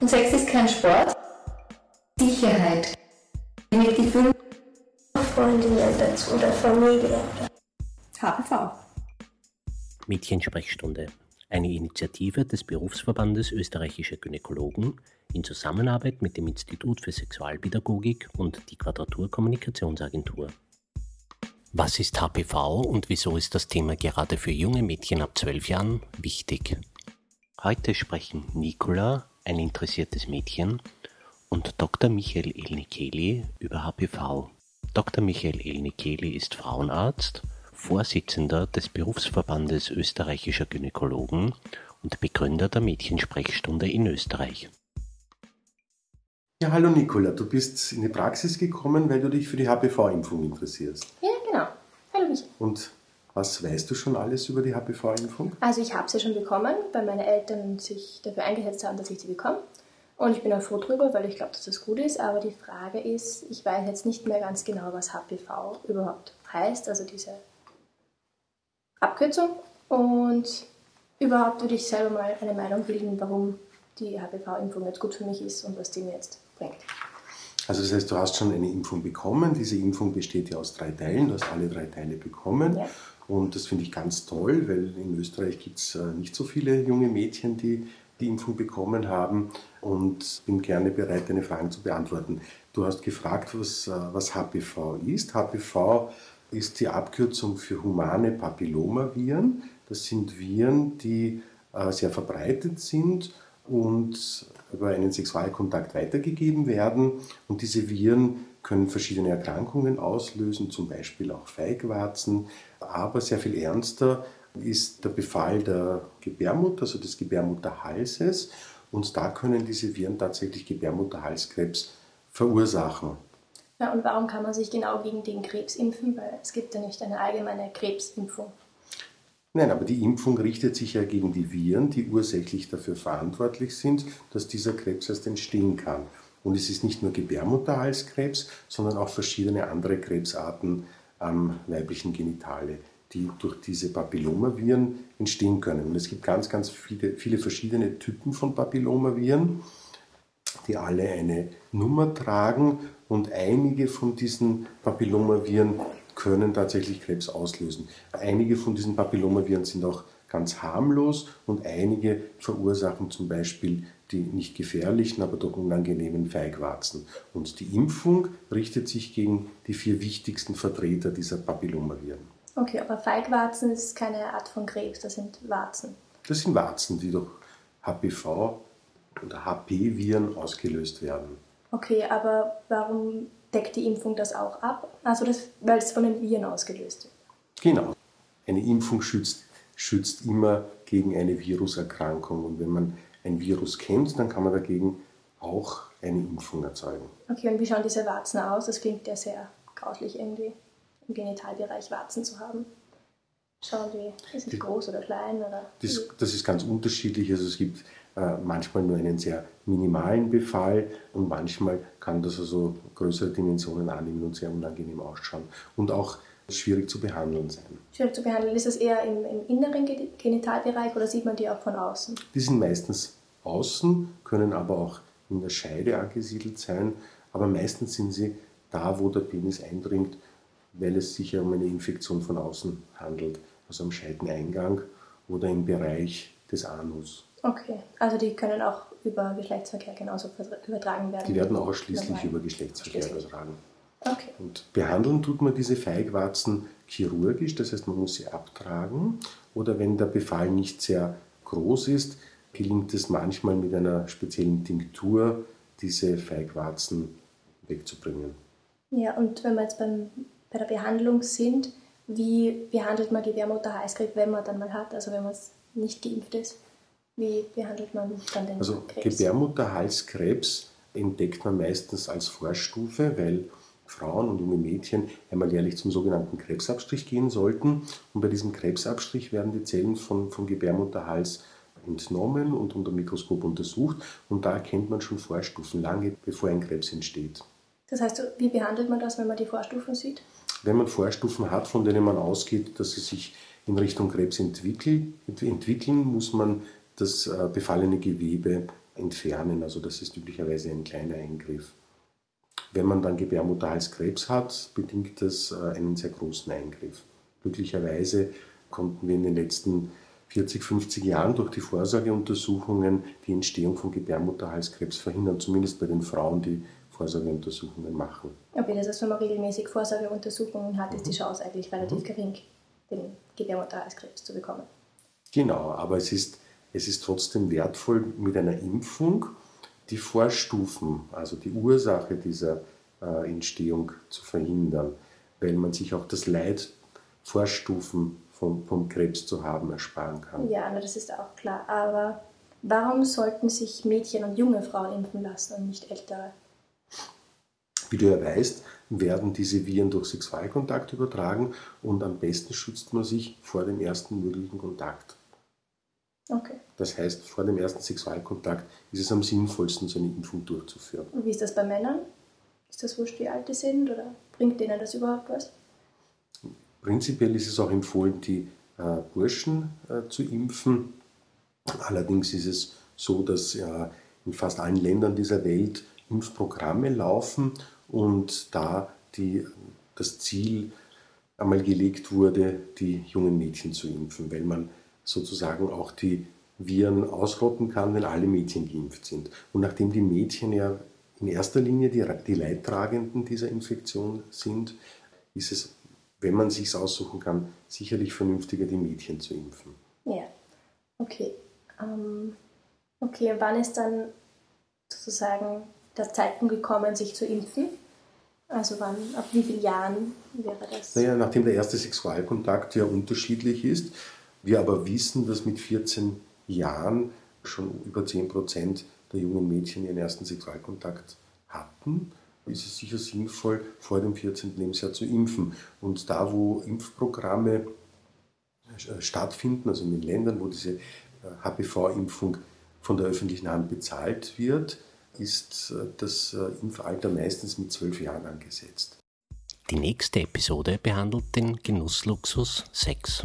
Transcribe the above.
Und Sex ist kein Sport. Sicherheit. Mit Gefühl. Freundinnen dazu oder Familie. HPV. Mädchensprechstunde. Eine Initiative des Berufsverbandes österreichischer Gynäkologen in Zusammenarbeit mit dem Institut für Sexualpädagogik und die Quadratur Kommunikationsagentur. Was ist HPV und wieso ist das Thema gerade für junge Mädchen ab 12 Jahren wichtig? Heute sprechen Nicola, ein interessiertes Mädchen, und Dr. Michael Elnikeli über HPV. Dr. Michael Elnikeli ist Frauenarzt, Vorsitzender des Berufsverbandes österreichischer Gynäkologen und Begründer der Mädchensprechstunde in Österreich. Ja, hallo Nicola, du bist in die Praxis gekommen, weil du dich für die HPV-Impfung interessierst. Ja, Michael. Und was weißt du schon alles über die HPV-Impfung? Also ich habe sie schon bekommen, weil meine Eltern sich dafür eingesetzt haben, dass ich sie bekomme. Und ich bin auch froh drüber, weil ich glaube, dass das gut ist. Aber die Frage ist, ich weiß jetzt nicht mehr ganz genau, was HPV überhaupt heißt, also diese Abkürzung. Und überhaupt würde ich selber mal eine Meinung bilden, warum die HPV-Impfung jetzt gut für mich ist und was die mir jetzt bringt. Also das heißt, du hast schon eine Impfung bekommen. Diese Impfung besteht ja aus drei Teilen. Du hast alle drei Teile bekommen. Ja. Und das finde ich ganz toll, weil in Österreich gibt es nicht so viele junge Mädchen, die die Impfung bekommen haben und bin gerne bereit, deine Fragen zu beantworten. Du hast gefragt, was, äh, was HPV ist. HPV ist die Abkürzung für humane Papillomaviren. Das sind Viren, die äh, sehr verbreitet sind und über einen Sexualkontakt weitergegeben werden. Und diese Viren können verschiedene Erkrankungen auslösen, zum Beispiel auch Feigwarzen. Aber sehr viel ernster ist der Befall der Gebärmutter, also des Gebärmutterhalses. Und da können diese Viren tatsächlich Gebärmutterhalskrebs verursachen. Ja, und warum kann man sich genau gegen den Krebs impfen? Weil es gibt ja nicht eine allgemeine Krebsimpfung. Nein, aber die Impfung richtet sich ja gegen die Viren, die ursächlich dafür verantwortlich sind, dass dieser Krebs erst entstehen kann. Und es ist nicht nur Gebärmutterhalskrebs, sondern auch verschiedene andere Krebsarten am weiblichen Genitale, die durch diese Papillomaviren entstehen können. Und es gibt ganz, ganz viele, viele verschiedene Typen von Papillomaviren, die alle eine Nummer tragen und einige von diesen Papillomaviren können tatsächlich Krebs auslösen. Einige von diesen Papillomaviren sind auch ganz harmlos und einige verursachen zum Beispiel die nicht gefährlichen, aber doch unangenehmen Feigwarzen. Und die Impfung richtet sich gegen die vier wichtigsten Vertreter dieser Papillomaviren. Okay, aber Feigwarzen ist keine Art von Krebs, das sind Warzen. Das sind Warzen, die durch HPV oder HP-Viren ausgelöst werden. Okay, aber warum deckt die Impfung das auch ab? Also das, weil es von den Viren ausgelöst wird. Genau. Eine Impfung schützt, schützt immer gegen eine Viruserkrankung. Und wenn man ein Virus kennt, dann kann man dagegen auch eine Impfung erzeugen. Okay, und wie schauen diese Warzen aus? Das klingt ja sehr grauslich irgendwie, im Genitalbereich Warzen zu haben. Schauen die, sind die groß oder klein? Oder das, das ist ganz unterschiedlich. Also es gibt manchmal nur einen sehr minimalen Befall und manchmal kann das also größere Dimensionen annehmen und sehr unangenehm ausschauen und auch schwierig zu behandeln sein. Schwierig zu behandeln. Ist das eher im, im inneren Genitalbereich oder sieht man die auch von außen? Die sind meistens außen, können aber auch in der Scheide angesiedelt sein, aber meistens sind sie da, wo der Penis eindringt, weil es sich ja um eine Infektion von außen handelt, also am Scheideneingang oder im Bereich des Anus. Okay, also die können auch über Geschlechtsverkehr genauso übertragen werden. Die werden ausschließlich über Geschlechtsverkehr übertragen. Okay. Und behandeln tut man diese Feigwarzen chirurgisch, das heißt, man muss sie abtragen. Oder wenn der Befall nicht sehr groß ist, gelingt es manchmal mit einer speziellen Tinktur, diese Feigwarzen wegzubringen. Ja, und wenn wir jetzt beim, bei der Behandlung sind, wie behandelt man Gebärmutterhalskrebs, wenn man dann mal hat, also wenn man nicht geimpft ist? Wie behandelt man dann den also Krebs? Also Gebärmutterhalskrebs entdeckt man meistens als Vorstufe, weil Frauen und junge Mädchen einmal jährlich zum sogenannten Krebsabstrich gehen sollten. Und bei diesem Krebsabstrich werden die Zellen von, vom Gebärmutterhals entnommen und unter Mikroskop untersucht. Und da erkennt man schon Vorstufen, lange bevor ein Krebs entsteht. Das heißt, wie behandelt man das, wenn man die Vorstufen sieht? Wenn man Vorstufen hat, von denen man ausgeht, dass sie sich in Richtung Krebs entwickeln, entwickeln muss man das äh, befallene Gewebe entfernen. Also das ist üblicherweise ein kleiner Eingriff. Wenn man dann Gebärmutterhalskrebs hat, bedingt das äh, einen sehr großen Eingriff. Glücklicherweise konnten wir in den letzten 40, 50 Jahren durch die Vorsorgeuntersuchungen die Entstehung von Gebärmutterhalskrebs verhindern, zumindest bei den Frauen, die Vorsorgeuntersuchungen machen. Okay, das heißt, wenn man regelmäßig Vorsorgeuntersuchungen hat, ist die Chance eigentlich relativ mhm. gering, den Gebärmutterhalskrebs zu bekommen. Genau, aber es ist, es ist trotzdem wertvoll, mit einer Impfung die Vorstufen, also die Ursache dieser äh, Entstehung zu verhindern, weil man sich auch das Leid Vorstufen vom, vom Krebs zu haben ersparen kann. Ja, das ist auch klar. Aber warum sollten sich Mädchen und junge Frauen impfen lassen und nicht ältere? Wie du ja weißt, werden diese Viren durch Sexualkontakt übertragen und am besten schützt man sich vor dem ersten möglichen Kontakt. Okay. Das heißt, vor dem ersten Sexualkontakt ist es am sinnvollsten, so eine Impfung durchzuführen. Und wie ist das bei Männern? Ist das wurscht, wie alt die sind oder bringt denen das überhaupt was? Prinzipiell ist es auch empfohlen, die äh, Burschen äh, zu impfen. Allerdings ist es so, dass äh, in fast allen Ländern dieser Welt Impfprogramme laufen und da die, das Ziel einmal gelegt wurde, die jungen Mädchen zu impfen, weil man sozusagen auch die Viren ausrotten kann, wenn alle Mädchen geimpft sind. Und nachdem die Mädchen ja in erster Linie die, die Leidtragenden dieser Infektion sind, ist es, wenn man sich aussuchen kann, sicherlich vernünftiger, die Mädchen zu impfen. Ja, okay. Ähm, okay, wann ist dann sozusagen der Zeitpunkt gekommen, sich zu impfen? Also wann, ab wie vielen Jahren wäre das? Naja, nachdem der erste Sexualkontakt ja unterschiedlich ist, wir aber wissen, dass mit 14 Jahren schon über 10 Prozent der jungen Mädchen ihren ersten Sexualkontakt hatten, ist es sicher sinnvoll, vor dem 14. Lebensjahr zu impfen. Und da, wo Impfprogramme äh, stattfinden, also in den Ländern, wo diese HPV-Impfung äh, von der öffentlichen Hand bezahlt wird, ist äh, das Impfalter meistens mit zwölf Jahren angesetzt. Die nächste Episode behandelt den Genussluxus Sex.